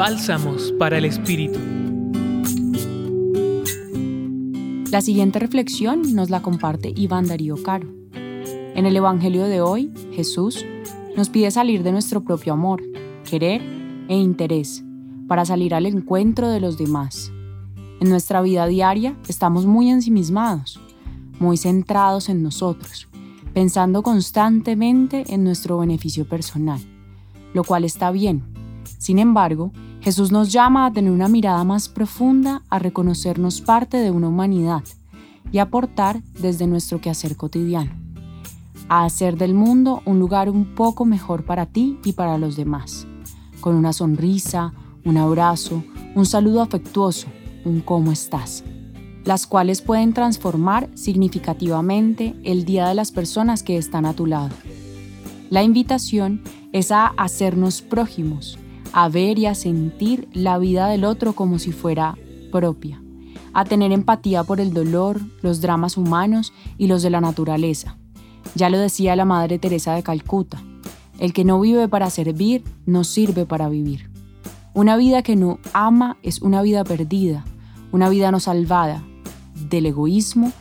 Bálsamos para el Espíritu. La siguiente reflexión nos la comparte Iván Darío Caro. En el Evangelio de hoy, Jesús nos pide salir de nuestro propio amor, querer e interés para salir al encuentro de los demás. En nuestra vida diaria estamos muy ensimismados, muy centrados en nosotros, pensando constantemente en nuestro beneficio personal, lo cual está bien. Sin embargo, Jesús nos llama a tener una mirada más profunda, a reconocernos parte de una humanidad y aportar desde nuestro quehacer cotidiano, a hacer del mundo un lugar un poco mejor para ti y para los demás, con una sonrisa, un abrazo, un saludo afectuoso, un cómo estás. Las cuales pueden transformar significativamente el día de las personas que están a tu lado. La invitación es a hacernos prójimos, a ver y a sentir la vida del otro como si fuera propia, a tener empatía por el dolor, los dramas humanos y los de la naturaleza. Ya lo decía la Madre Teresa de Calcuta, el que no vive para servir, no sirve para vivir. Una vida que no ama es una vida perdida, una vida no salvada, del egoísmo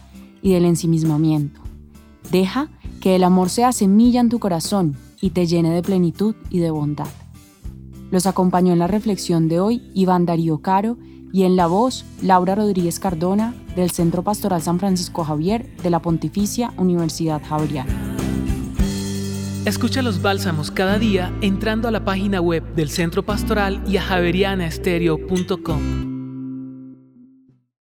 y del ensimismamiento. Deja que el amor sea semilla en tu corazón y te llene de plenitud y de bondad. Los acompañó en la reflexión de hoy Iván Darío Caro y en la voz Laura Rodríguez Cardona del Centro Pastoral San Francisco Javier de la Pontificia Universidad Javeriana. Escucha los bálsamos cada día entrando a la página web del Centro Pastoral y a javerianaestereo.com.